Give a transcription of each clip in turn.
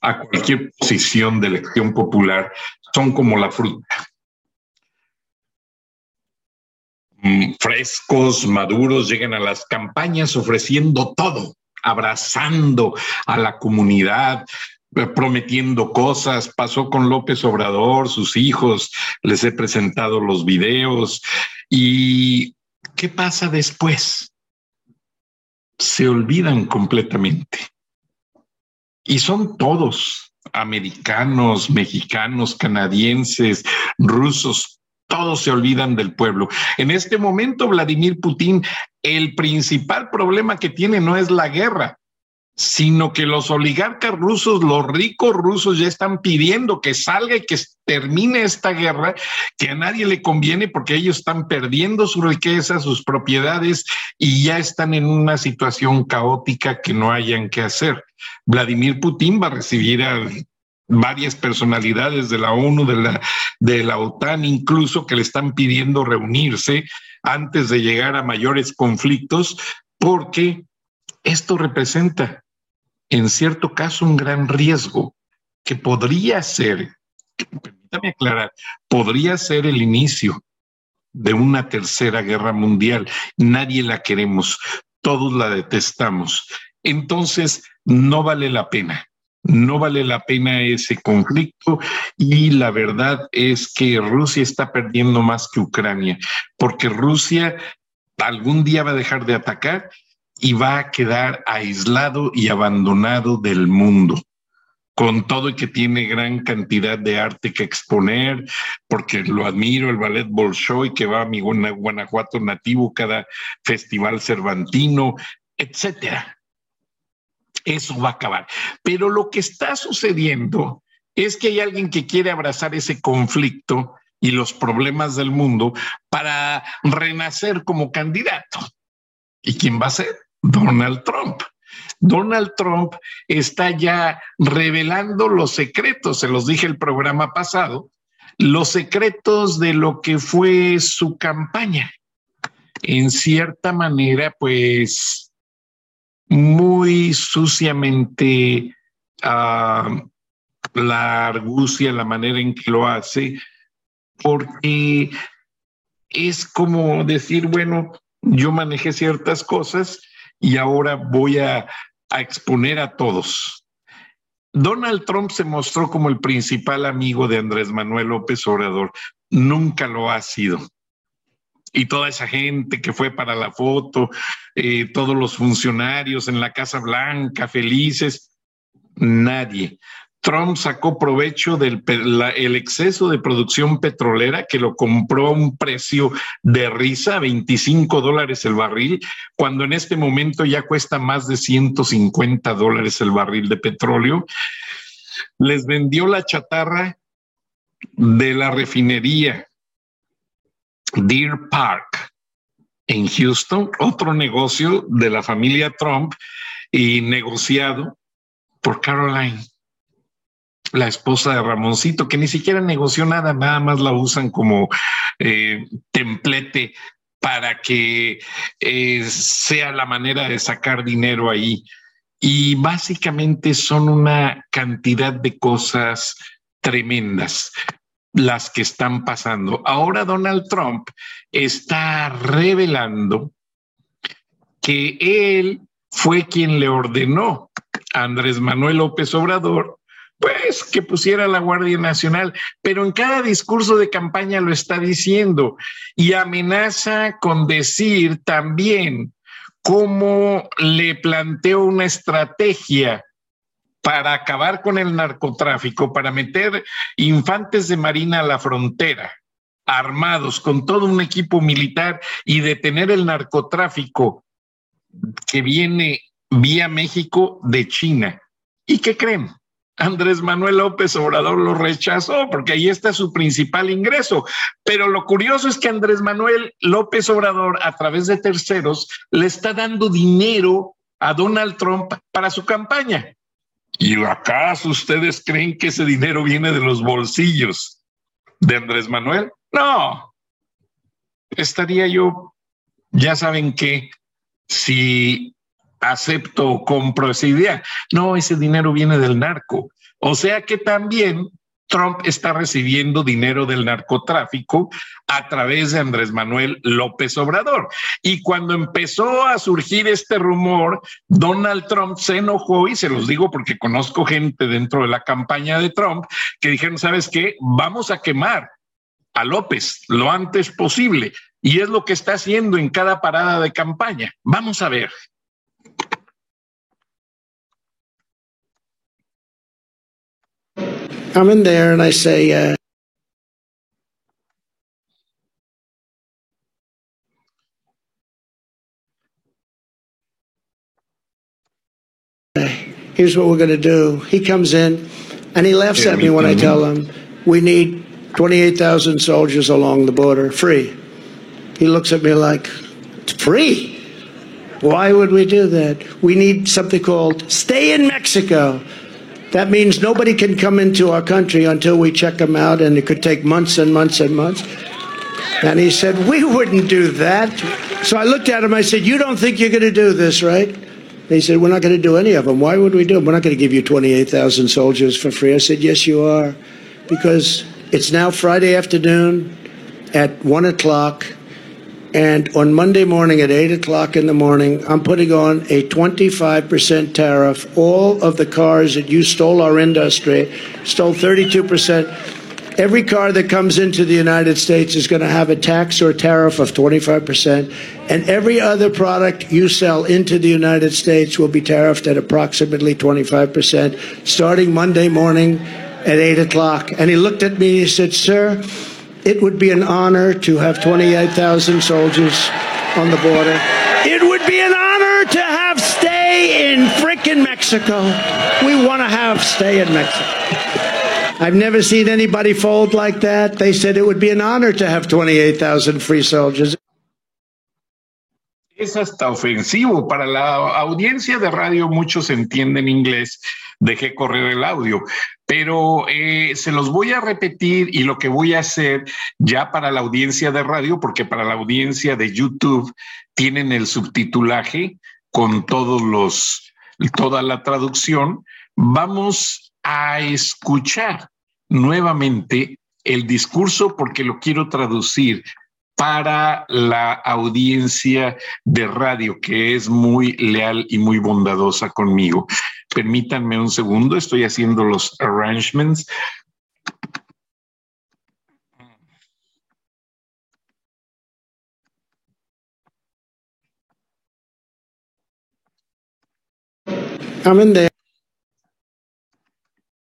a cualquier posición de elección popular son como la fruta. Mm, frescos, maduros, llegan a las campañas ofreciendo todo, abrazando a la comunidad, eh, prometiendo cosas. Pasó con López Obrador, sus hijos, les he presentado los videos. ¿Y qué pasa después? Se olvidan completamente. Y son todos, americanos, mexicanos, canadienses, rusos, todos se olvidan del pueblo. En este momento, Vladimir Putin, el principal problema que tiene no es la guerra, sino que los oligarcas rusos, los ricos rusos ya están pidiendo que salga y que termine esta guerra, que a nadie le conviene porque ellos están perdiendo su riqueza, sus propiedades y ya están en una situación caótica que no hayan que hacer. Vladimir Putin va a recibir a varias personalidades de la ONU, de la, de la OTAN, incluso que le están pidiendo reunirse antes de llegar a mayores conflictos, porque esto representa en cierto caso un gran riesgo que podría ser, permítame aclarar, podría ser el inicio de una tercera guerra mundial. Nadie la queremos, todos la detestamos. Entonces, no vale la pena. No vale la pena ese conflicto y la verdad es que Rusia está perdiendo más que Ucrania, porque Rusia algún día va a dejar de atacar y va a quedar aislado y abandonado del mundo con todo y que tiene gran cantidad de arte que exponer, porque lo admiro, el ballet Bolshoi, que va a mi Guanajuato nativo cada festival cervantino, etcétera. Eso va a acabar. Pero lo que está sucediendo es que hay alguien que quiere abrazar ese conflicto y los problemas del mundo para renacer como candidato. ¿Y quién va a ser? Donald Trump. Donald Trump está ya revelando los secretos, se los dije el programa pasado, los secretos de lo que fue su campaña. En cierta manera, pues muy suciamente ah, la argucia, la manera en que lo hace, porque es como decir, bueno, yo manejé ciertas cosas y ahora voy a, exponer a todos. Donald Trump se mostró como el principal amigo de Andrés Manuel López Obrador. Nunca lo ha sido. Y toda esa gente que fue para la foto, eh, todos los funcionarios en la Casa Blanca, felices, nadie. Trump sacó provecho del el exceso de producción petrolera que lo compró a un precio de risa, 25 dólares el barril, cuando en este momento ya cuesta más de 150 dólares el barril de petróleo. Les vendió la chatarra de la refinería Deer Park en Houston, otro negocio de la familia Trump y negociado por Caroline la esposa de Ramoncito, que ni siquiera negoció nada, nada más la usan como eh, templete para que eh, sea la manera de sacar dinero ahí. Y básicamente son una cantidad de cosas tremendas las que están pasando. Ahora Donald Trump está revelando que él fue quien le ordenó a Andrés Manuel López Obrador pues que pusiera la Guardia Nacional, pero en cada discurso de campaña lo está diciendo y amenaza con decir también cómo le planteó una estrategia para acabar con el narcotráfico, para meter infantes de marina a la frontera, armados con todo un equipo militar y detener el narcotráfico que viene vía México de China. ¿Y qué creen? Andrés Manuel López Obrador lo rechazó porque ahí está su principal ingreso. Pero lo curioso es que Andrés Manuel López Obrador, a través de terceros, le está dando dinero a Donald Trump para su campaña. ¿Y acaso ustedes creen que ese dinero viene de los bolsillos de Andrés Manuel? No. Estaría yo, ya saben que, si acepto o compro esa idea. No, ese dinero viene del narco. O sea que también Trump está recibiendo dinero del narcotráfico a través de Andrés Manuel López Obrador. Y cuando empezó a surgir este rumor, Donald Trump se enojó y se los digo porque conozco gente dentro de la campaña de Trump que dijeron, ¿sabes qué? Vamos a quemar a López lo antes posible. Y es lo que está haciendo en cada parada de campaña. Vamos a ver. I'm in there and I say, uh, here's what we're going to do. He comes in and he laughs at me when I tell him we need 28,000 soldiers along the border, free. He looks at me like, it's free? Why would we do that? We need something called stay in Mexico. That means nobody can come into our country until we check them out, and it could take months and months and months. And he said, We wouldn't do that. So I looked at him, I said, You don't think you're going to do this, right? They said, We're not going to do any of them. Why would we do them? We're not going to give you 28,000 soldiers for free. I said, Yes, you are. Because it's now Friday afternoon at 1 o'clock. And on Monday morning at 8 o'clock in the morning, I'm putting on a 25% tariff. All of the cars that you stole our industry, stole 32%. Every car that comes into the United States is going to have a tax or tariff of 25%. And every other product you sell into the United States will be tariffed at approximately 25%, starting Monday morning at 8 o'clock. And he looked at me and he said, Sir, it would be an honor to have 28,000 soldiers on the border. It would be an honor to have stay in frickin' Mexico. We want to have stay in Mexico. I've never seen anybody fold like that. They said it would be an honor to have 28,000 free soldiers. Es hasta ofensivo para la audiencia de radio, muchos entienden inglés, dejé correr el audio, pero eh, se los voy a repetir y lo que voy a hacer ya para la audiencia de radio, porque para la audiencia de YouTube tienen el subtitulaje con todos los, toda la traducción, vamos a escuchar nuevamente el discurso porque lo quiero traducir para la audiencia de radio que es muy leal y muy bondadosa conmigo. Permítanme un segundo, estoy haciendo los arrangements. I'm in there,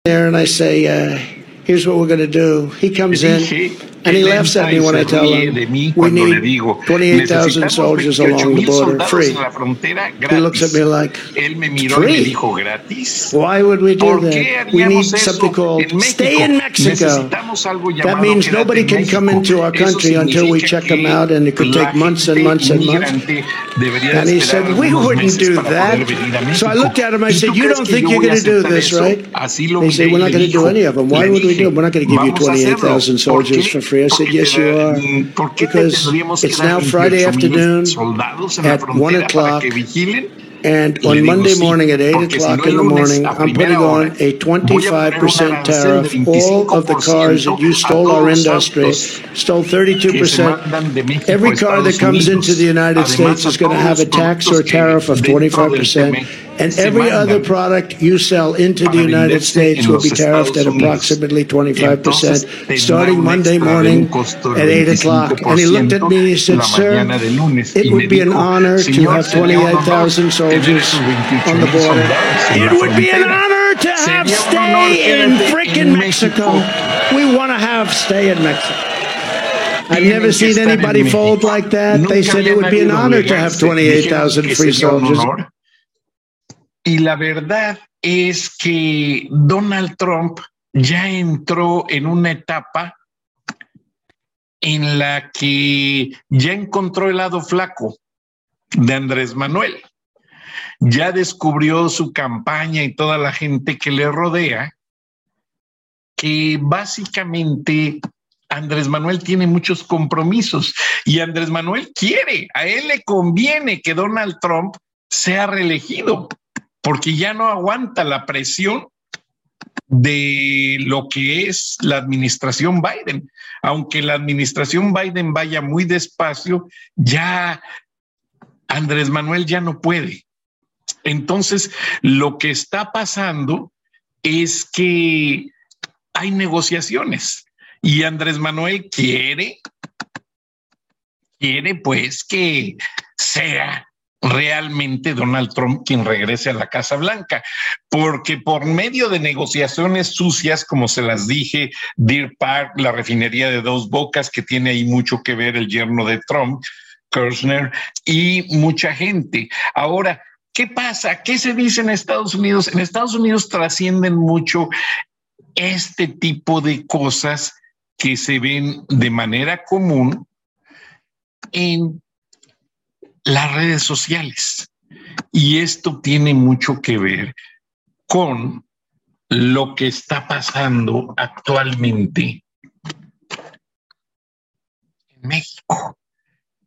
there and I say, uh, here's what we're going to do. He comes in and he laughs at me when I tell him we need 28,000 soldiers along the border free. He looks at me like, free? Why would we do that? We need something called stay in Mexico. That means nobody can come into our country until we check them out, and it could take months and months and months. And he said, we wouldn't do that. So I looked at him, I said, you don't think you're going to do this, right? They said, we're not going to do any of them. Why would we do them? We're not going to give you 28,000 soldiers for free. I said, yes, you are. Because it's now Friday afternoon at 1 o'clock. And on Monday morning at 8 o'clock in the morning, I'm putting on a 25% tariff. All of the cars that you stole our industry, stole 32%. Every car that comes into the United States is going to have a tax or tariff of 25%. And every other product you sell into the United States will be tariffed at approximately 25%, starting Monday morning at 8 o'clock. And he looked at me and he said, Sir, it would be an honor to have 28,000 soldiers on the border. It would be an honor to have stay in freaking Mexico. We want to have stay in Mexico. I've never seen anybody fold like that. They said it would be an honor to have 28,000 free soldiers. Y la verdad es que Donald Trump ya entró en una etapa en la que ya encontró el lado flaco de Andrés Manuel. Ya descubrió su campaña y toda la gente que le rodea, que básicamente Andrés Manuel tiene muchos compromisos y Andrés Manuel quiere, a él le conviene que Donald Trump sea reelegido porque ya no aguanta la presión de lo que es la administración Biden. Aunque la administración Biden vaya muy despacio, ya Andrés Manuel ya no puede. Entonces, lo que está pasando es que hay negociaciones y Andrés Manuel quiere, quiere pues que sea realmente Donald Trump quien regrese a la Casa Blanca, porque por medio de negociaciones sucias, como se las dije, Deer Park, la refinería de dos bocas, que tiene ahí mucho que ver el yerno de Trump, Kirchner, y mucha gente. Ahora, ¿qué pasa? ¿Qué se dice en Estados Unidos? En Estados Unidos trascienden mucho este tipo de cosas que se ven de manera común en las redes sociales. Y esto tiene mucho que ver con lo que está pasando actualmente en México,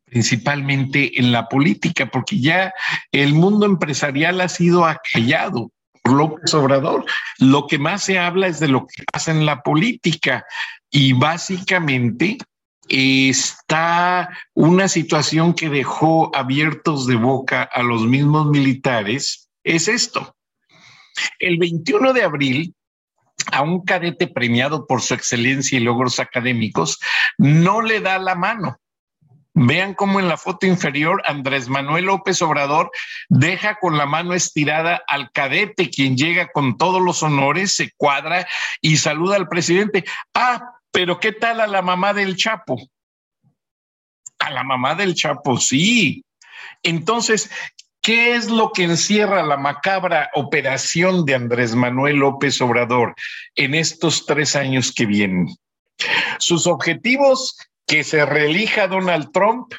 principalmente en la política, porque ya el mundo empresarial ha sido acallado por López Obrador. Lo que más se habla es de lo que pasa en la política y básicamente está una situación que dejó abiertos de boca a los mismos militares, es esto. El 21 de abril, a un cadete premiado por su excelencia y logros académicos, no le da la mano. Vean cómo en la foto inferior Andrés Manuel López Obrador deja con la mano estirada al cadete, quien llega con todos los honores, se cuadra y saluda al presidente. Ah, pero ¿qué tal a la mamá del Chapo? A la mamá del Chapo, sí. Entonces, ¿qué es lo que encierra la macabra operación de Andrés Manuel López Obrador en estos tres años que vienen? Sus objetivos, que se reelija Donald Trump,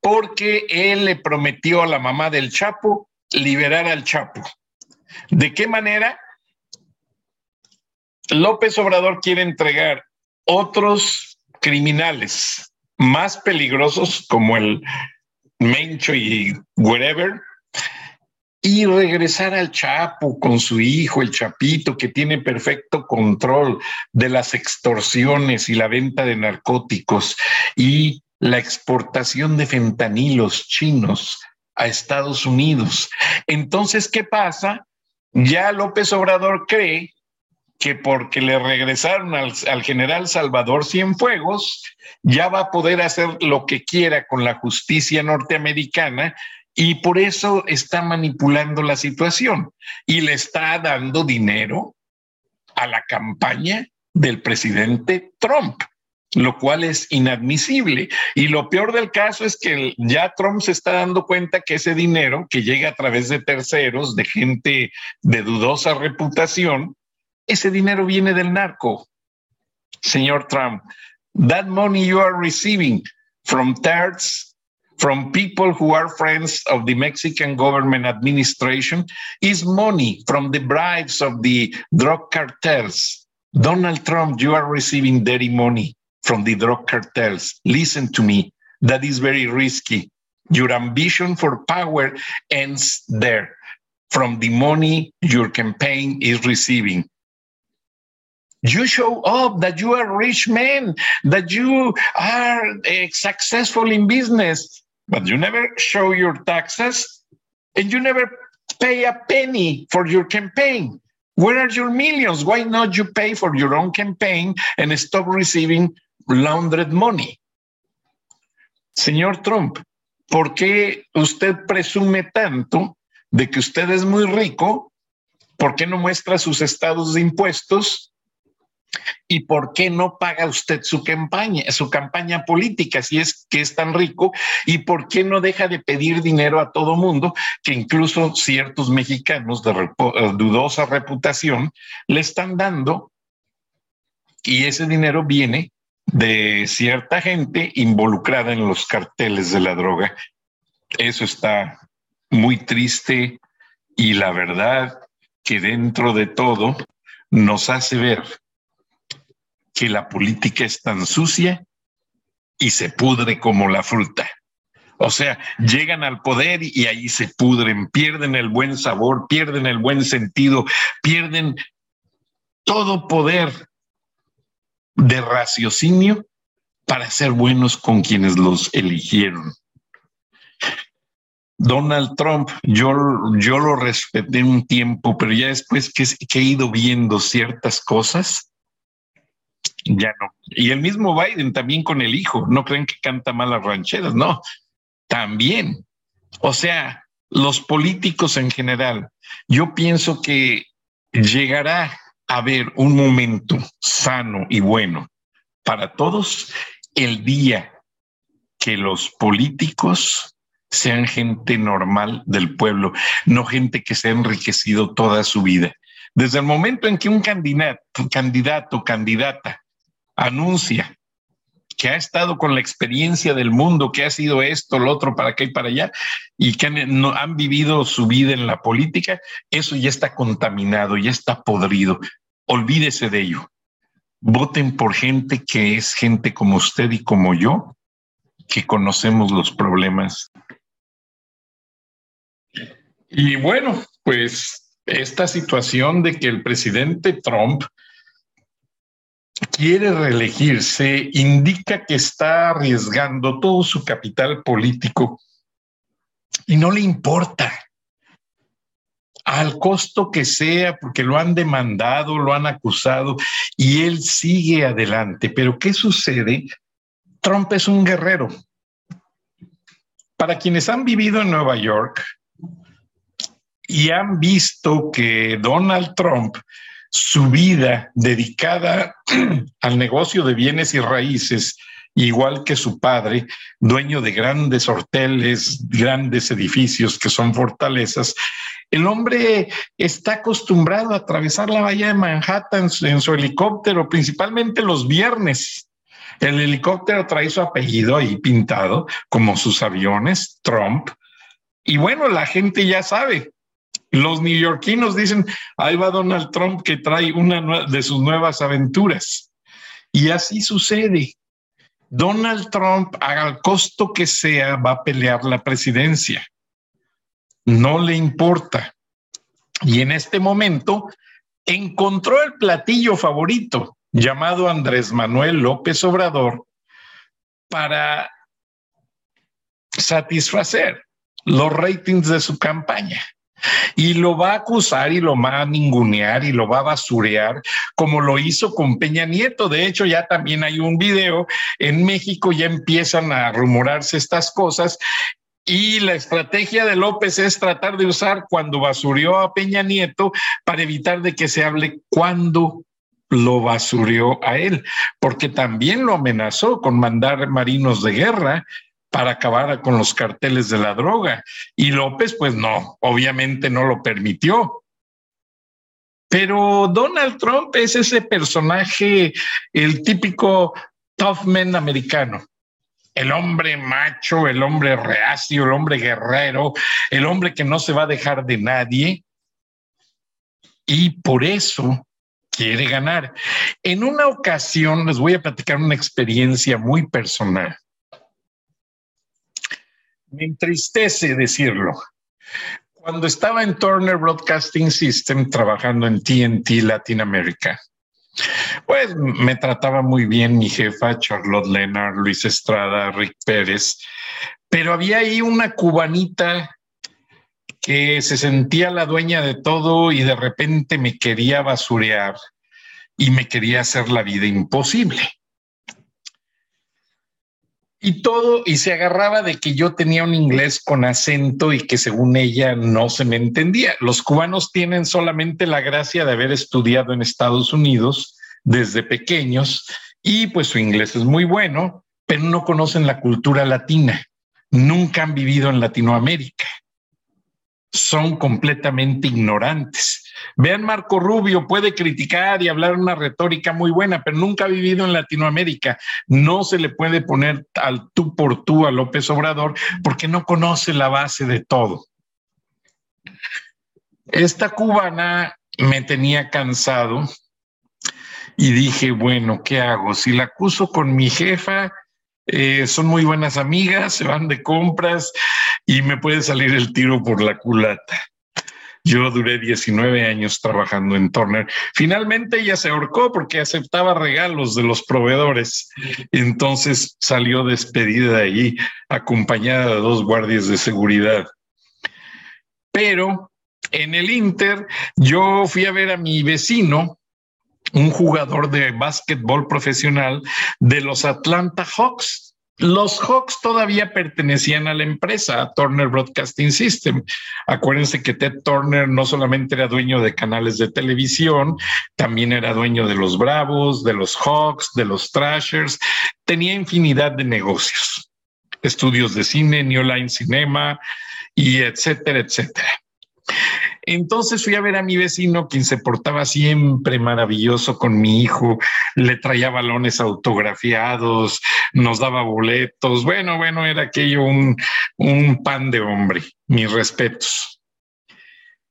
porque él le prometió a la mamá del Chapo liberar al Chapo. ¿De qué manera? López Obrador quiere entregar otros criminales más peligrosos como el Mencho y whatever, y regresar al Chapo con su hijo, el Chapito, que tiene perfecto control de las extorsiones y la venta de narcóticos y la exportación de fentanilos chinos a Estados Unidos. Entonces, ¿qué pasa? Ya López Obrador cree que porque le regresaron al, general Salvador Cienfuegos, ya va a poder hacer lo que quiera con la justicia norteamericana y por eso está manipulando la situación y le está dando dinero a la campaña del presidente Trump lo cual es inadmisible. Y lo peor del caso es que ya Trump se está dando cuenta que ese dinero que llega a través de terceros, de gente de dudosa reputación, ese dinero viene del narco, señor Trump. That money you are receiving from thirds, from people who are friends of the Mexican government administration, is money from the bribes of the drug cartels. Donald Trump, you are receiving dirty money from the drug cartels. Listen to me. That is very risky. Your ambition for power ends there from the money your campaign is receiving you show up that you are rich man, that you are uh, successful in business, but you never show your taxes and you never pay a penny for your campaign. Where are your millions? Why not you pay for your own campaign and stop receiving laundered money? Señor Trump, ¿por qué usted presume tanto de que usted es muy rico? ¿Por qué no muestra sus estados de impuestos? ¿Y por qué no paga usted su campaña, su campaña política si es que es tan rico? ¿Y por qué no deja de pedir dinero a todo mundo, que incluso ciertos mexicanos de eh, dudosa reputación le están dando? Y ese dinero viene de cierta gente involucrada en los carteles de la droga. Eso está muy triste y la verdad que dentro de todo nos hace ver que la política es tan sucia y se pudre como la fruta. O sea, llegan al poder y ahí se pudren, pierden el buen sabor, pierden el buen sentido, pierden todo poder de raciocinio para ser buenos con quienes los eligieron. Donald Trump, yo, yo lo respeté un tiempo, pero ya después que, que he ido viendo ciertas cosas, ya no. Y el mismo Biden también con el hijo, no creen que canta mal las rancheras, no, también. O sea, los políticos en general, yo pienso que llegará a haber un momento sano y bueno para todos el día que los políticos sean gente normal del pueblo, no gente que se ha enriquecido toda su vida. Desde el momento en que un candidato, candidato, candidata anuncia que ha estado con la experiencia del mundo, que ha sido esto, lo otro, para acá y para allá, y que han, han vivido su vida en la política, eso ya está contaminado, ya está podrido. Olvídese de ello. Voten por gente que es gente como usted y como yo, que conocemos los problemas. Y bueno, pues esta situación de que el presidente Trump quiere reelegirse indica que está arriesgando todo su capital político y no le importa al costo que sea, porque lo han demandado, lo han acusado y él sigue adelante. Pero ¿qué sucede? Trump es un guerrero. Para quienes han vivido en Nueva York y han visto que Donald Trump su vida dedicada al negocio de bienes y raíces, igual que su padre, dueño de grandes hoteles, grandes edificios que son fortalezas, el hombre está acostumbrado a atravesar la bahía de Manhattan en su helicóptero, principalmente los viernes. El helicóptero trae su apellido ahí pintado, como sus aviones, Trump. Y bueno, la gente ya sabe, los neoyorquinos dicen, ahí va Donald Trump que trae una de sus nuevas aventuras. Y así sucede. Donald Trump, al costo que sea, va a pelear la presidencia. No le importa. Y en este momento encontró el platillo favorito llamado Andrés Manuel López Obrador para satisfacer los ratings de su campaña y lo va a acusar y lo va a ningunear y lo va a basurear como lo hizo con Peña Nieto. De hecho, ya también hay un video en México, ya empiezan a rumorarse estas cosas y la estrategia de López es tratar de usar cuando basureó a Peña Nieto para evitar de que se hable cuando lo basurió a él, porque también lo amenazó con mandar marinos de guerra para acabar con los carteles de la droga. Y López, pues no, obviamente no lo permitió. Pero Donald Trump es ese personaje, el típico tough man americano. El hombre macho, el hombre reacio, el hombre guerrero, el hombre que no se va a dejar de nadie. Y por eso quiere ganar. En una ocasión les voy a platicar una experiencia muy personal me entristece decirlo. Cuando estaba en Turner Broadcasting System trabajando en TNT Latinoamérica, pues me trataba muy bien mi jefa, Charlotte Leonard, Luis Estrada, Rick Pérez, pero había ahí una cubanita que se sentía la dueña de todo y de repente me quería basurear y me quería hacer la vida imposible. Y todo, y se agarraba de que yo tenía un inglés con acento y que según ella no se me entendía. Los cubanos tienen solamente la gracia de haber estudiado en Estados Unidos desde pequeños y pues su inglés es muy bueno, pero no conocen la cultura latina, nunca han vivido en Latinoamérica son completamente ignorantes. Vean, Marco Rubio puede criticar y hablar una retórica muy buena, pero nunca ha vivido en Latinoamérica. No se le puede poner al tú por tú a López Obrador porque no conoce la base de todo. Esta cubana me tenía cansado y dije, bueno, ¿qué hago? Si la acuso con mi jefa, eh, son muy buenas amigas, se van de compras y me puede salir el tiro por la culata. Yo duré 19 años trabajando en Turner. Finalmente ella se ahorcó porque aceptaba regalos de los proveedores. Entonces salió despedida de allí, acompañada de dos guardias de seguridad. Pero en el Inter, yo fui a ver a mi vecino, un jugador de básquetbol profesional de los Atlanta Hawks. Los Hawks todavía pertenecían a la empresa, a Turner Broadcasting System. Acuérdense que Ted Turner no solamente era dueño de canales de televisión, también era dueño de los Bravos, de los Hawks, de los Thrashers. Tenía infinidad de negocios, estudios de cine, New Line Cinema y etcétera, etcétera. Entonces fui a ver a mi vecino, quien se portaba siempre maravilloso con mi hijo, le traía balones autografiados, nos daba boletos. Bueno, bueno, era aquello un, pan de hombre. Mis respetos.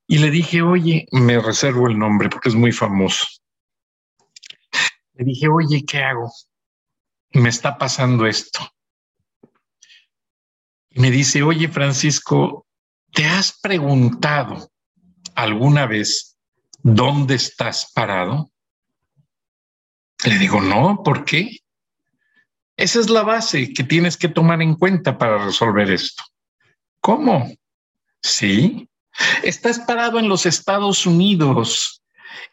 Y le dije, oye, me reservo el nombre porque es muy famoso. Le dije, oye, ¿qué hago? Me está pasando esto. Y me dice, oye, Francisco, ¿te has preguntado alguna vez dónde estás parado? Le digo, no, ¿por qué? Esa es la base que tienes que tomar en cuenta para resolver esto. ¿Cómo? Sí, estás parado en los Estados Unidos,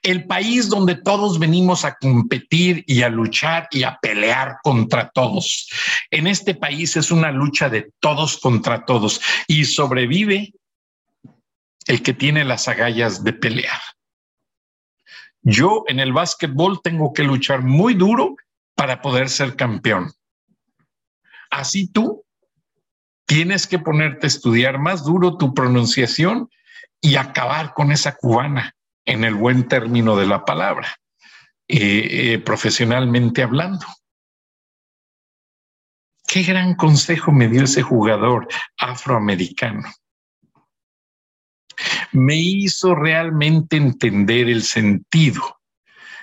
el país donde todos venimos a competir y a luchar y a pelear contra todos. En este país es una lucha de todos contra todos y sobrevive el que tiene las agallas de pelear. Yo en el básquetbol tengo que luchar muy duro para poder ser campeón. Así tú tienes que ponerte a estudiar más duro tu pronunciación y acabar con esa cubana en el buen término de la palabra, eh, eh, profesionalmente hablando. Qué gran consejo me dio ese jugador afroamericano me hizo realmente entender el sentido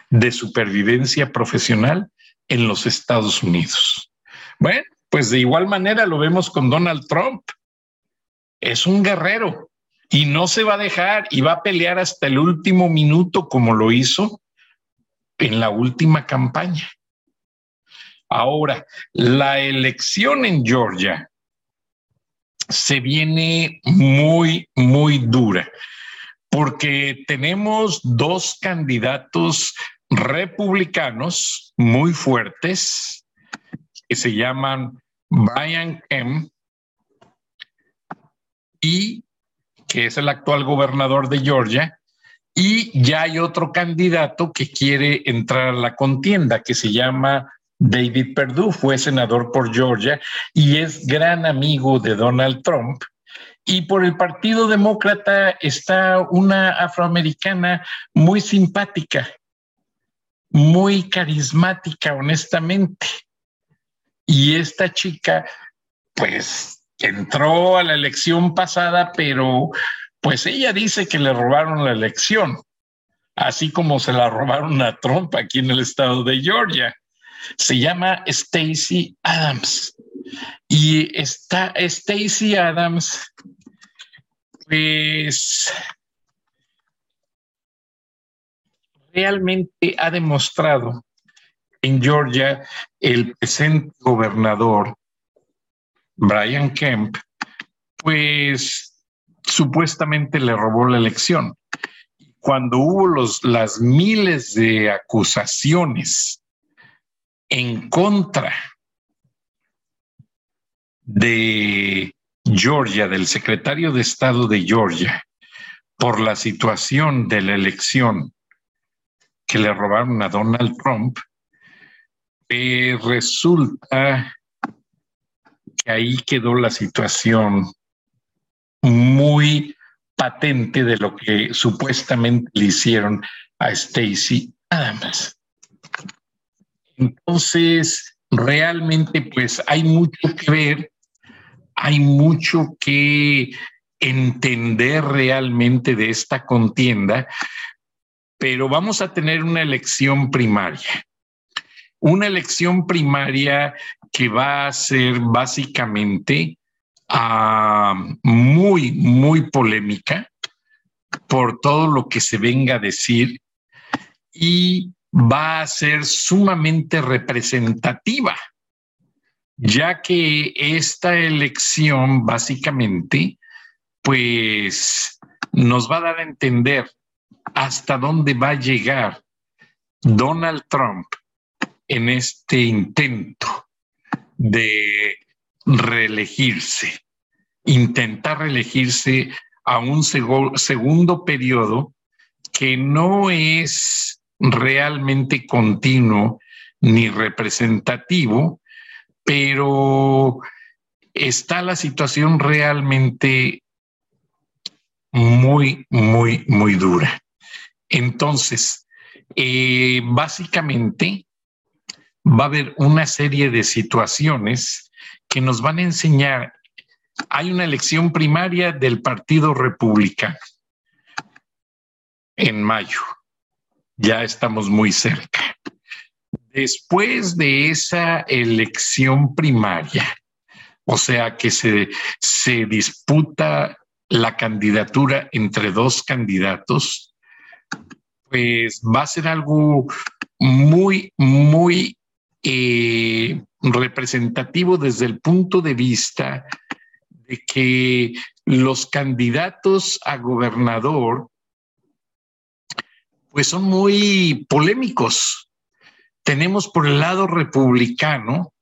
de supervivencia profesional en los Estados Unidos. Bueno, pues de igual manera lo vemos con Donald Trump. Es un guerrero y no se va a dejar y va a pelear hasta el último minuto como lo hizo en la última campaña. Ahora, la elección en Georgia se viene muy, muy dura, porque tenemos dos candidatos republicanos muy fuertes que se llaman Brian Kemp y que es el actual gobernador de Georgia, y ya hay otro candidato que quiere entrar a la contienda que se llama David Perdue fue senador por Georgia y es gran amigo de Donald Trump. Y por el Partido Demócrata está una afroamericana muy simpática, muy carismática, honestamente. Y esta chica, pues, entró a la elección pasada, pero pues ella dice que le robaron la elección, así como se la robaron a Trump aquí en el estado de Georgia se llama Stacy Adams. Y está Stacy Adams, pues realmente ha demostrado en Georgia el presente gobernador Brian Kemp, pues supuestamente le robó la elección. Cuando hubo los, las miles de acusaciones en contra de Georgia, del secretario de Estado de Georgia, por la situación de la elección que le robaron a Donald Trump, eh, resulta ahí quedó la situación muy patente de lo que supuestamente le hicieron a Stacey Adams. Entonces, realmente, pues hay mucho que ver, hay mucho que entender realmente de esta contienda, pero vamos a tener una elección primaria. Una elección primaria que va a ser básicamente uh, muy, muy polémica por todo lo que se venga a decir y va a ser sumamente representativa, ya que esta elección básicamente, pues nos va a dar a entender hasta dónde va a llegar Donald Trump en este intento de reelegirse, intentar reelegirse a un segundo periodo que no es realmente continuo ni representativo, pero está la situación realmente muy, muy, muy dura. Entonces, eh, básicamente va a haber una serie de situaciones que nos van a enseñar. Hay una elección primaria del Partido Republicano en mayo. Ya estamos muy cerca. Después de esa elección primaria, o sea que se, se disputa la candidatura entre dos candidatos, pues va a ser algo muy, muy eh, representativo desde el punto de vista de que los candidatos a gobernador pues son muy polémicos. Tenemos por el lado republicano,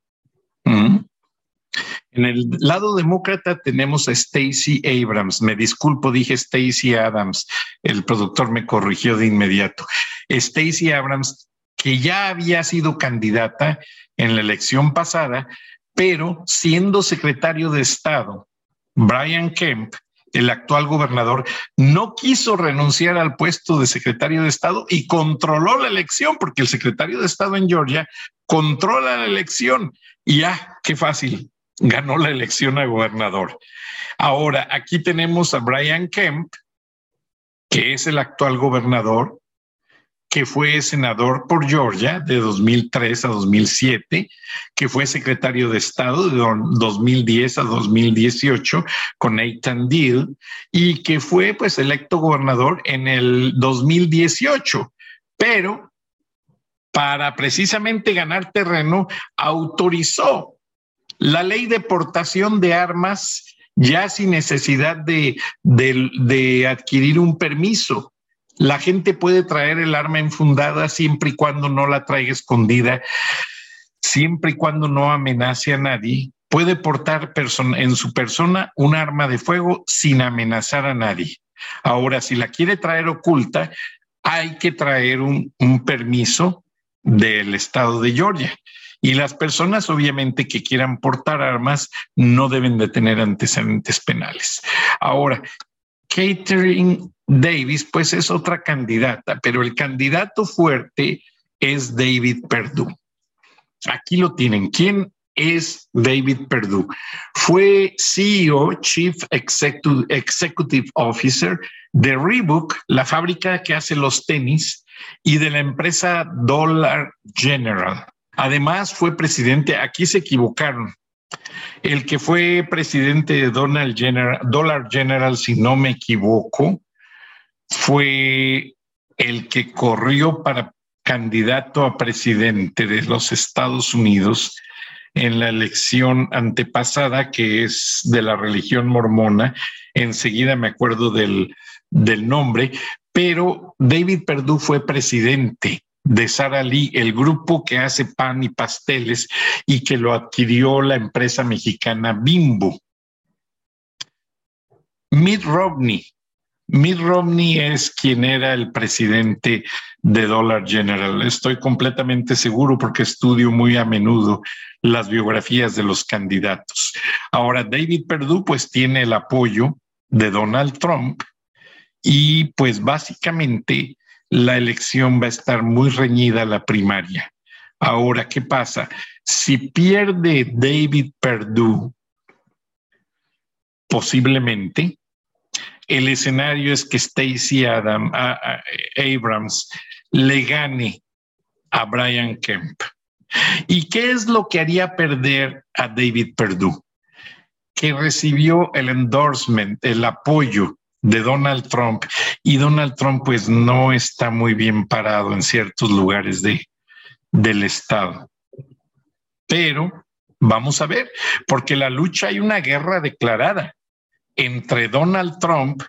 en el lado demócrata tenemos a Stacey Abrams. Me disculpo, dije Stacey Adams. El productor me corrigió de inmediato. Stacey Abrams, que ya había sido candidata en la elección pasada, pero siendo secretario de Estado, Brian Kemp, el actual gobernador, no quiso renunciar al puesto de secretario de Estado y controló la elección, porque el secretario de Estado en Georgia controla la elección. Y ya, qué fácil, ganó la elección a gobernador. Ahora, aquí tenemos a Brian Kemp, que es el actual gobernador, que fue senador por Georgia de 2003 a 2007, que fue secretario de Estado de 2010 a 2018 con Nathan Deal y que fue pues electo gobernador en el 2018, pero para precisamente ganar terreno autorizó la ley de portación de armas ya sin necesidad de, de, de adquirir un permiso la gente puede traer el arma enfundada siempre y cuando no la traiga escondida, siempre y cuando no amenace a nadie. Puede portar en su persona un arma de fuego sin amenazar a nadie. Ahora, si la quiere traer oculta, hay que traer un, permiso del estado de Georgia. Y las personas, obviamente, que quieran portar armas no deben de tener antecedentes penales. Ahora, Catherine Davis, pues es otra candidata, pero el candidato fuerte es David Perdue. Aquí lo tienen. ¿Quién es David Perdue? Fue CEO, Chief Executive, Officer de Reebok, la fábrica que hace los tenis, y de la empresa Dollar General. Además, fue presidente, aquí se equivocaron, el que fue presidente de Donald General, Dollar General, si no me equivoco, fue el que corrió para candidato a presidente de los Estados Unidos en la elección antepasada, que es de la religión mormona. Enseguida me acuerdo del, del nombre, pero David Perdue fue presidente de Sara Lee, el grupo que hace pan y pasteles y que lo adquirió la empresa mexicana Bimbo. Mitt Romney. Mitt Romney es quien era el presidente de Dollar General. Estoy completamente seguro porque estudio muy a menudo las biografías de los candidatos. Ahora, David Perdue pues tiene el apoyo de Donald Trump y pues básicamente la elección va a estar muy reñida la primaria. Ahora, ¿qué pasa? Si pierde David Perdue, posiblemente, el escenario es que Stacey Adam, Abrams le gane a Brian Kemp. ¿Y qué es lo que haría perder a David Perdue? Que recibió el endorsement, el apoyo de Donald Trump y Donald Trump pues no está muy bien parado en ciertos lugares de, del estado. Pero vamos a ver, porque la lucha hay una guerra declarada entre Donald Trump,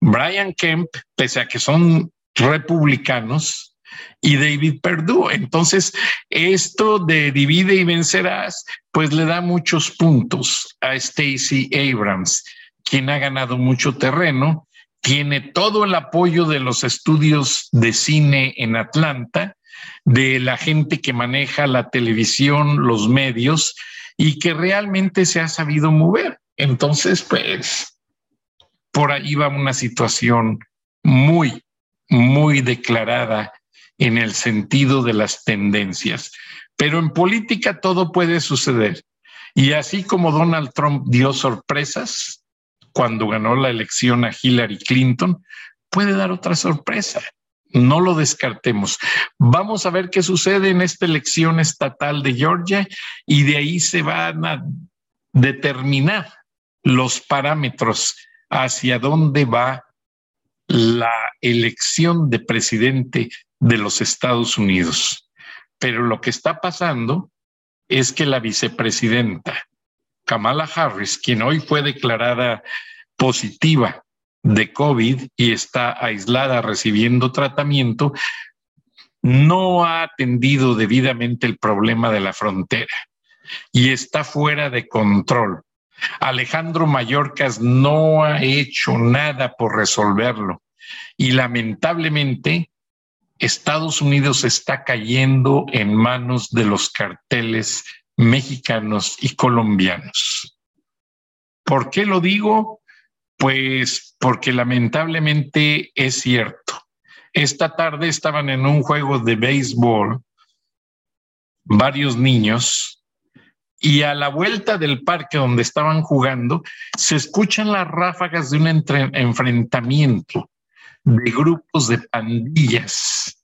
Brian Kemp, pese a que son republicanos, y David Perdue. Entonces, esto de divide y vencerás, pues le da muchos puntos a Stacey Abrams quien ha ganado mucho terreno, tiene todo el apoyo de los estudios de cine en Atlanta, de la gente que maneja la televisión, los medios y que realmente se ha sabido mover. Entonces, pues, por ahí va una situación muy, muy declarada en el sentido de las tendencias. Pero en política todo puede suceder. Y así como Donald Trump dio sorpresas, cuando ganó la elección a Hillary Clinton, puede dar otra sorpresa. No lo descartemos. Vamos a ver qué sucede en esta elección estatal de Georgia y de ahí se van a determinar los parámetros hacia dónde va la elección de presidente de los Estados Unidos. Pero lo que está pasando es que la vicepresidenta Kamala Harris, quien hoy fue declarada positiva de COVID y está aislada recibiendo tratamiento, no ha atendido debidamente el problema de la frontera y está fuera de control. Alejandro Mayorkas no ha hecho nada por resolverlo y lamentablemente Estados Unidos está cayendo en manos de los carteles mexicanos y colombianos. ¿Por qué lo digo? Pues porque lamentablemente es cierto. Esta tarde estaban en un juego de béisbol varios niños y a la vuelta del parque donde estaban jugando se escuchan las ráfagas de un enfrentamiento de grupos de pandillas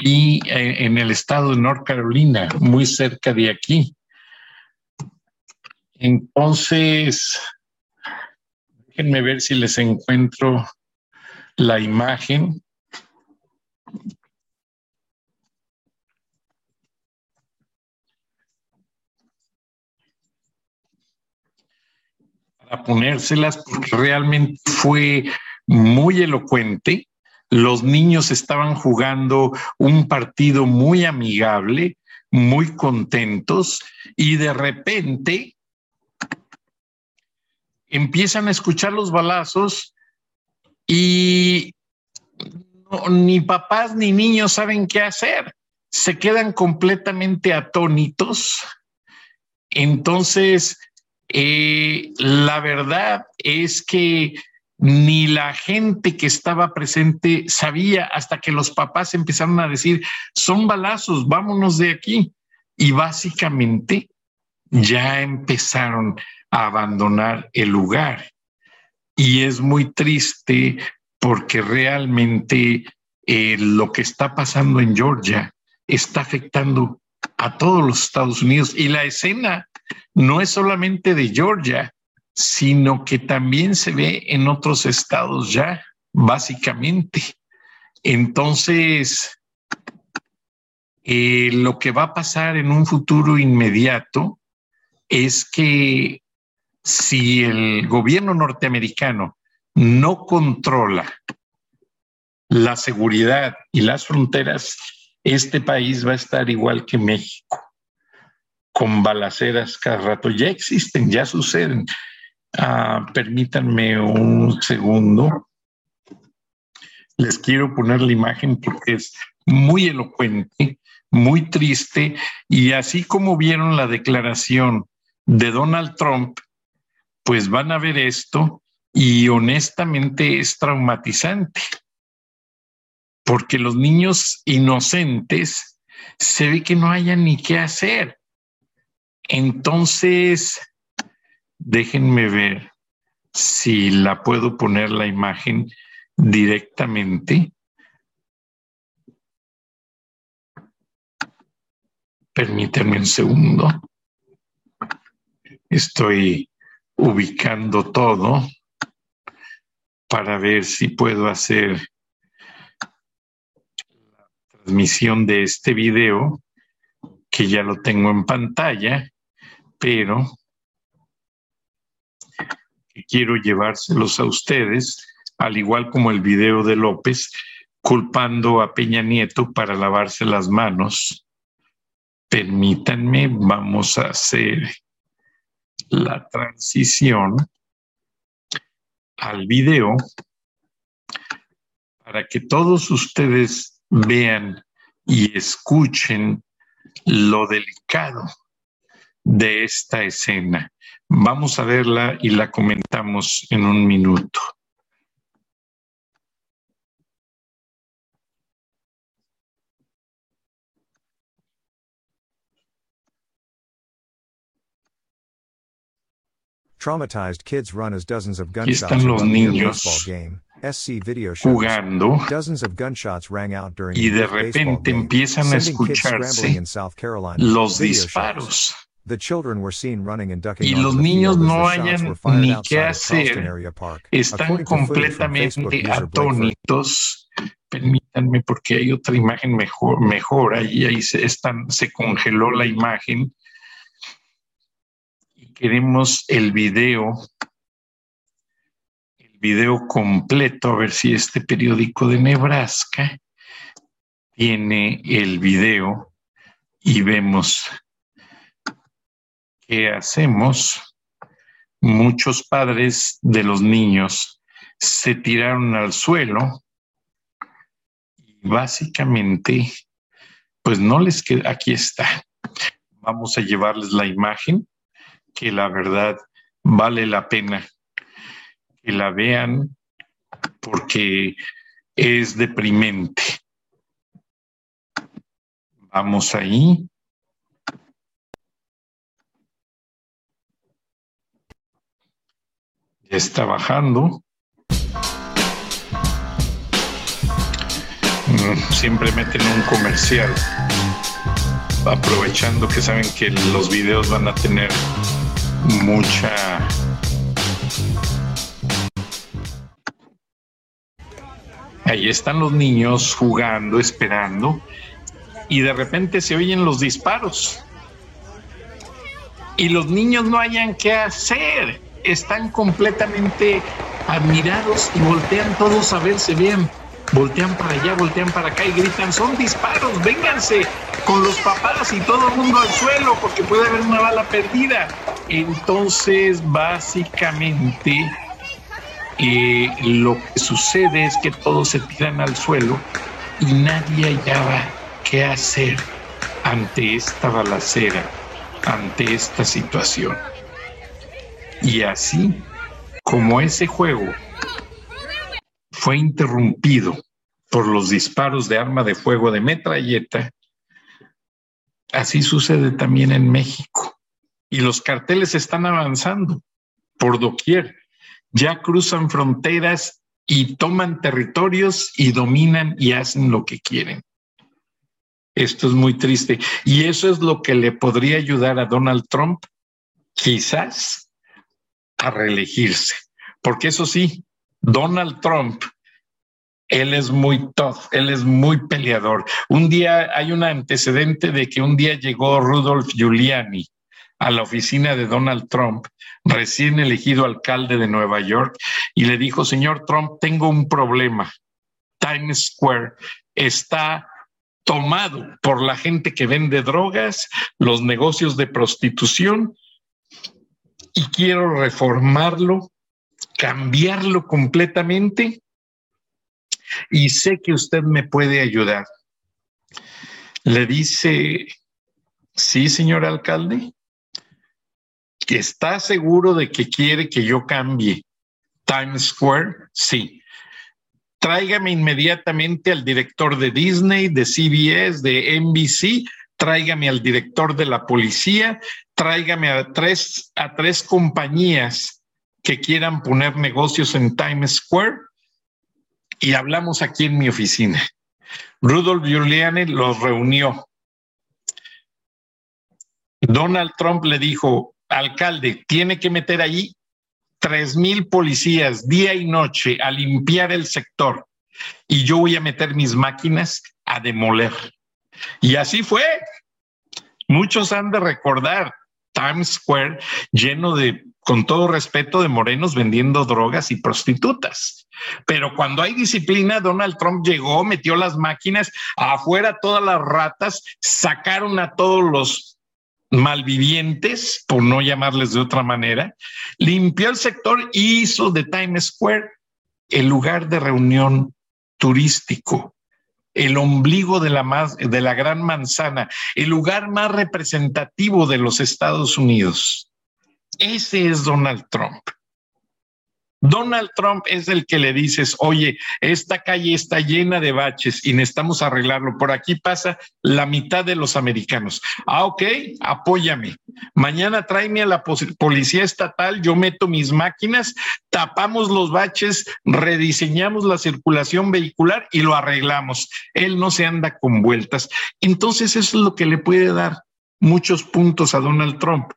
y eh, en el estado de North Carolina, muy cerca de aquí. Entonces, déjenme ver si les encuentro la imagen. Para ponérselas, porque realmente fue muy elocuente los niños estaban jugando un partido muy amigable, muy contentos y de repente empiezan a escuchar los balazos y ni papás ni niños saben qué hacer. Se quedan completamente atónitos. Entonces, eh, la verdad es que ni la gente que estaba presente sabía hasta que los papás empezaron a decir, son balazos, vámonos de aquí. Y básicamente ya empezaron a abandonar el lugar. Y es muy triste porque realmente eh, lo que está pasando en Georgia está afectando a todos los Estados Unidos. Y la escena no es solamente de Georgia, sino que también se ve en otros estados ya, básicamente. Entonces, Eh, lo que va a pasar en un futuro inmediato es que si el gobierno norteamericano no controla la seguridad y las fronteras, este país va a estar igual que México, con balaceras cada rato. Ya existen, ya suceden. Ah, permítanme un segundo. Les quiero poner la imagen porque es muy elocuente, muy triste, y así como vieron la declaración de Donald Trump, pues van a ver esto y honestamente es traumatizante, porque los niños inocentes se ve que no hayan ni qué hacer. Entonces, déjenme ver si la puedo poner la imagen directamente. Permítanme un segundo. Estoy ubicando todo para ver si puedo hacer la transmisión de este video, que ya lo tengo en pantalla, pero quiero llevárselos a ustedes, al igual como el video de López, culpando a Peña Nieto para lavarse las manos. Permítanme, vamos a hacer la transición al video para que todos ustedes vean y escuchen lo delicado de esta escena. Vamos a verla y la comentamos en un minuto. Traumatized kids run as dozens of gunshots están los niños baseball game. SC video shows jugando dozens of gunshots rang out during y de repente empiezan a escucharse in South Carolina. los disparos. The children were seen running and ducking Y los niños no hayan ni qué hacer. area park. Están completamente atónitos. Permítanme porque hay otra imagen mejor, mejor ahí, ahí se, están, se congeló la imagen. Queremos el video, el video completo, a ver si este periódico de Nebraska tiene el video y vemos qué hacemos. Muchos padres de los niños se tiraron al suelo y básicamente, pues no les queda, aquí está. Vamos a llevarles la imagen, que la verdad vale la pena que la vean porque es deprimente. Vamos ahí. Ya está bajando. Mm, Siempre meten un comercial, aprovechando que saben que los videos van a tener mucha... Ahí están los niños jugando, esperando, y de repente se oyen los disparos. Y los niños no hayan qué hacer. Están completamente admirados y voltean todos a verse bien. Voltean para allá, voltean para acá y gritan, son disparos, vénganse con los papás y todo el mundo al suelo porque puede haber una bala perdida. Entonces, básicamente, eh, lo que sucede es que todos se tiran al suelo y nadie hallaba qué hacer ante esta balacera, ante esta situación. Y así como ese juego fue interrumpido por los disparos de arma de fuego de metralleta, así sucede también en México. Y los carteles están avanzando por doquier. Ya cruzan fronteras y toman territorios y dominan y hacen lo que quieren. Esto es muy triste. Y eso es lo que le podría ayudar a Donald Trump, quizás, a reelegirse. Porque eso sí, Donald Trump Él es muy tough, él es muy peleador. Un día hay un antecedente de que un día llegó Rudolf Giuliani a la oficina de Donald Trump, recién elegido alcalde de Nueva York, y le dijo, señor Trump, tengo un problema. Times Square está tomado por la gente que vende drogas, los negocios de prostitución, y quiero reformarlo, cambiarlo completamente, y sé que usted me puede ayudar. Le dice, sí, señor alcalde, que está seguro de que quiere que yo cambie Times Square, sí. Tráigame inmediatamente al director de Disney, de CBS, de NBC, tráigame al director de la policía, tráigame a tres, a tres compañías que quieran poner negocios en Times Square y hablamos aquí en mi oficina. Rudolf Giuliani los reunió. Donald Trump le dijo, alcalde, tiene que meter ahí tres mil policías día y noche a limpiar el sector y yo voy a meter mis máquinas a demoler. Y así fue. Muchos han de recordar Times Square lleno de, con todo respeto, de morenos vendiendo drogas y prostitutas. Pero cuando hay disciplina, Donald Trump llegó, metió las máquinas afuera, todas las ratas, sacaron a todos los malvivientes, por no llamarles de otra manera, limpió el sector y hizo de Times Square el lugar de reunión turístico, el ombligo de la, de la gran manzana, el lugar más representativo de los Estados Unidos. Ese es Donald Trump. Donald Trump es el que le dices, oye, esta calle está llena de baches y necesitamos arreglarlo. Por aquí pasa la mitad de los americanos. Ah, ok, apóyame. Mañana tráeme a la policía estatal, yo meto mis máquinas, tapamos los baches, rediseñamos la circulación vehicular y lo arreglamos. Él no se anda con vueltas. Entonces eso es lo que le puede dar muchos puntos a Donald Trump.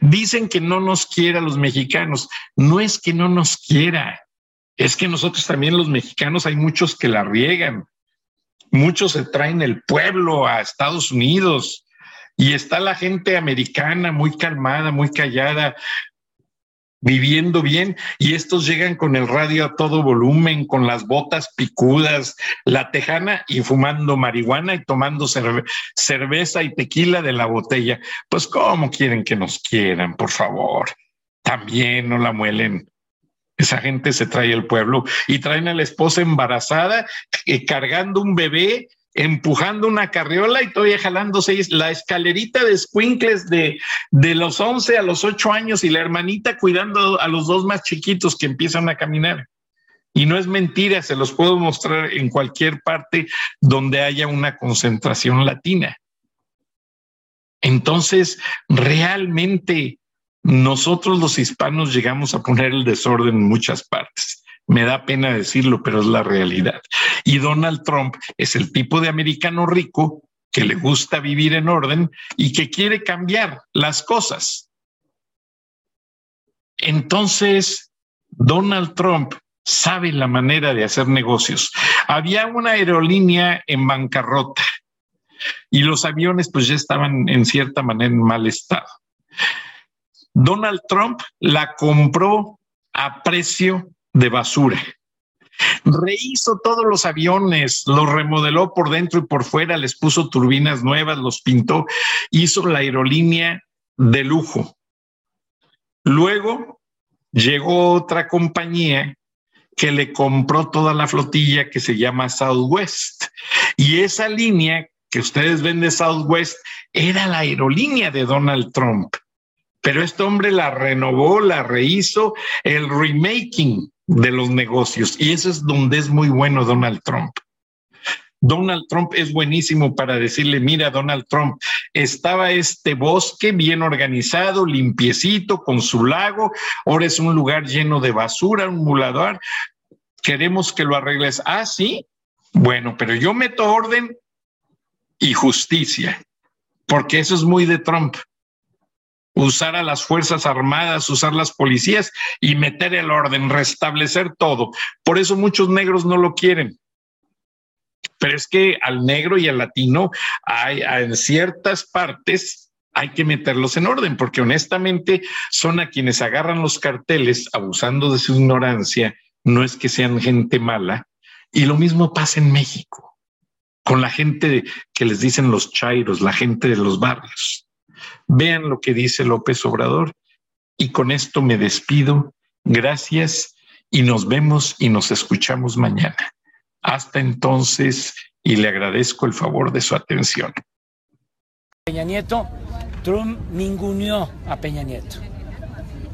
Dicen que no nos quiere a los mexicanos. No es que no nos quiera, es que nosotros también los mexicanos hay muchos que la riegan. Muchos se traen el pueblo a Estados Unidos y está la gente americana muy calmada, muy callada, viviendo bien y estos llegan con el radio a todo volumen, con las botas picudas, la tejana y fumando marihuana y tomando cerveza y tequila de la botella. Pues ¿cómo quieren que nos quieran, por favor? También no la muelen. Esa gente se trae el pueblo y traen a la esposa embarazada eh, cargando un bebé empujando una carriola y todavía jalándose la escalerita de squinkles de, de los 11 a los 8 años y la hermanita cuidando a los dos más chiquitos que empiezan a caminar. Y no es mentira, se los puedo mostrar en cualquier parte donde haya una concentración latina. Entonces, realmente nosotros los hispanos llegamos a poner el desorden en muchas partes. Me da pena decirlo, pero es la realidad. Y Donald Trump es el tipo de americano rico que le gusta vivir en orden y que quiere cambiar las cosas. Entonces, Donald Trump sabe la manera de hacer negocios. Había una aerolínea en bancarrota y los aviones pues ya estaban en cierta manera en mal estado. Donald Trump la compró a precio de basura. Rehizo todos los aviones, los remodeló por dentro y por fuera, les puso turbinas nuevas, los pintó, hizo la aerolínea de lujo. Luego llegó otra compañía que le compró toda la flotilla que se llama Southwest. Y esa línea que ustedes ven de Southwest era la aerolínea de Donald Trump. Pero este hombre la renovó, la rehizo, el remaking de los negocios. Y eso es donde es muy bueno Donald Trump. Donald Trump es buenísimo para decirle, mira, Donald Trump, estaba este bosque bien organizado, limpiecito, con su lago, ahora es un lugar lleno de basura, un mulador, queremos que lo arregles. Ah, sí, bueno, pero yo meto orden y justicia, porque eso es muy de Trump usar a las Fuerzas Armadas, usar las policías y meter el orden, restablecer todo. Por eso muchos negros no lo quieren, Pero es que al negro y al latino hay en ciertas partes hay que meterlos en orden, porque honestamente son a quienes agarran los carteles abusando de su ignorancia, no es que sean gente mala. Y lo mismo pasa en México, con la gente que les dicen los chairos, la gente de los barrios. Vean lo que dice López Obrador. Y con esto me despido. Gracias y nos vemos y nos escuchamos mañana. Hasta entonces y le agradezco el favor de su atención. Peña Nieto, Trump ninguneó a Peña Nieto,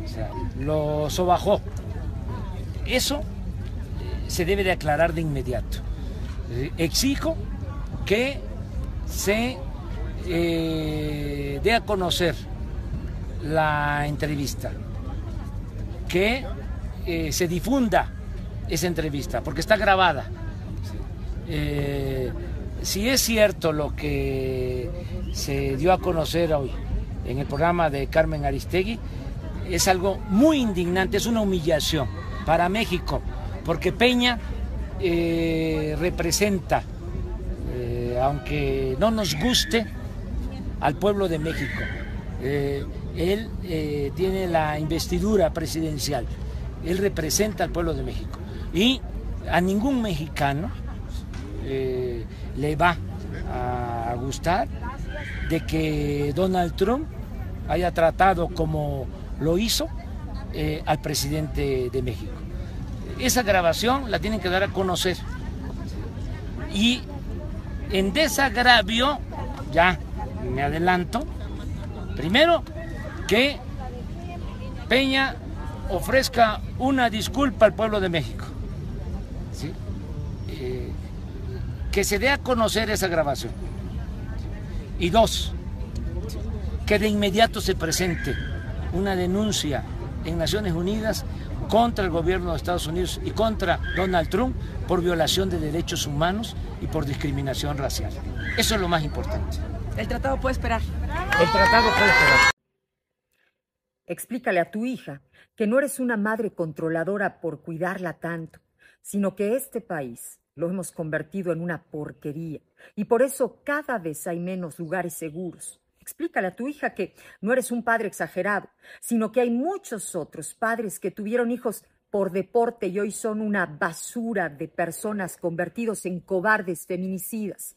o sea, lo sobajó. Eso se debe de aclarar de inmediato. Exijo que se eh, dé a conocer la entrevista, que eh, se difunda esa entrevista, porque está grabada. Eh, si es cierto lo que se dio a conocer hoy en el programa de Carmen Aristegui, es algo muy indignante, es una humillación para México, porque Peña eh, representa, aunque no nos guste, al pueblo de México. él tiene la investidura presidencial él representa al pueblo de México. Y a ningún mexicano eh, le va a gustar de que Donald Trump haya tratado como lo hizo eh, al presidente de México. Esa grabación la tienen que dar a conocer. Y en desagravio, ya me adelanto, primero que Peña ofrezca una disculpa al pueblo de México. Eh, que se dé a conocer esa grabación. Y dos, que de inmediato se presente una denuncia en Naciones Unidas contra el gobierno de Estados Unidos y contra Donald Trump por violación de derechos humanos y por discriminación racial. Eso es lo más importante. El tratado puede esperar. El tratado puede esperar. Explícale a tu hija que no eres una madre controladora por cuidarla tanto, sino que este país lo hemos convertido en una porquería y por eso cada vez hay menos lugares seguros. Explícale a tu hija que no eres un padre exagerado, sino que hay muchos otros padres que tuvieron hijos por deporte y hoy son una basura de personas convertidos en cobardes feminicidas.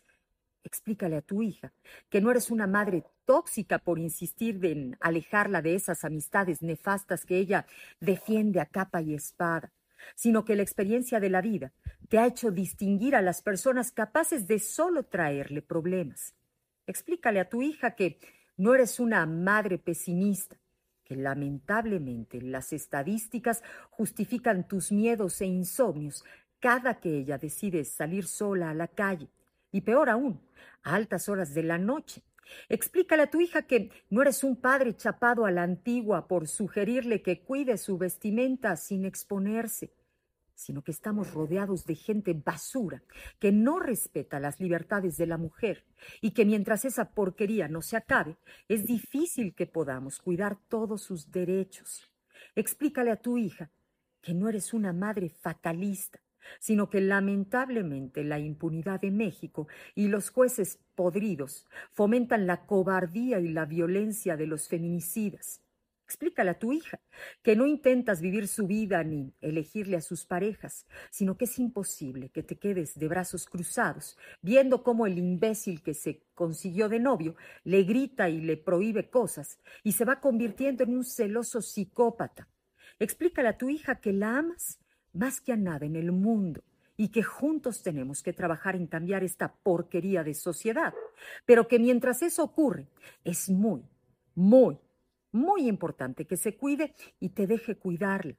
Explícale a tu hija que no eres una madre tóxica por insistir en alejarla de esas amistades nefastas que ella defiende a capa y espada, sino que la experiencia de la vida te ha hecho distinguir a las personas capaces de solo traerle problemas. Explícale a tu hija que no eres una madre pesimista, que lamentablemente las estadísticas justifican tus miedos e insomnios cada que ella decide salir sola a la calle y peor aún, a altas horas de la noche. Explícale a tu hija que no eres un padre chapado a la antigua por sugerirle que cuide su vestimenta sin exponerse, sino que estamos rodeados de gente basura que no respeta las libertades de la mujer y que mientras esa porquería no se acabe, es difícil que podamos cuidar todos sus derechos. Explícale a tu hija que no eres una madre fatalista sino que lamentablemente la impunidad de México y los jueces podridos fomentan la cobardía y la violencia de los feminicidas. Explícale a tu hija que no intentas vivir su vida ni elegirle a sus parejas, sino que es imposible que te quedes de brazos cruzados viendo cómo el imbécil que se consiguió de novio le grita y le prohíbe cosas y se va convirtiendo en un celoso psicópata. Explícale a tu hija que la amas más que a nada en el mundo y que juntos tenemos que trabajar en cambiar esta porquería de sociedad, pero que mientras eso ocurre es muy, muy, muy importante que se cuide y te deje cuidarla.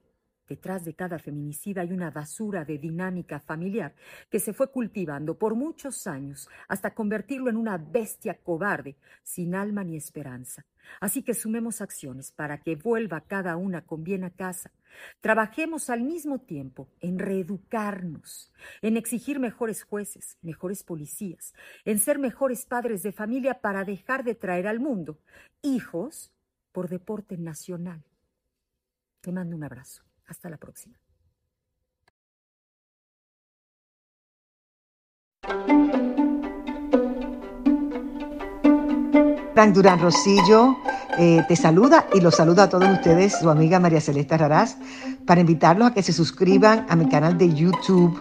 Detrás de cada feminicida hay una basura de dinámica familiar que se fue cultivando por muchos años hasta convertirlo en una bestia cobarde, sin alma ni esperanza. Así que sumemos acciones para que vuelva cada una con bien a casa. Trabajemos al mismo tiempo en reeducarnos, en exigir mejores jueces, mejores policías, en ser mejores padres de familia para dejar de traer al mundo hijos por deporte nacional. Te mando un abrazo. Hasta la próxima. Frank Durán Rosillo eh, te saluda y los saluda a todos ustedes, su amiga María Celeste Raraz, para invitarlos a que se suscriban a mi canal de YouTube,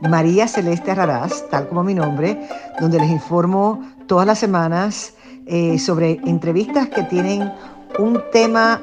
María Celeste Raraz, tal como mi nombre, donde les informo todas las semanas eh, sobre entrevistas que tienen un tema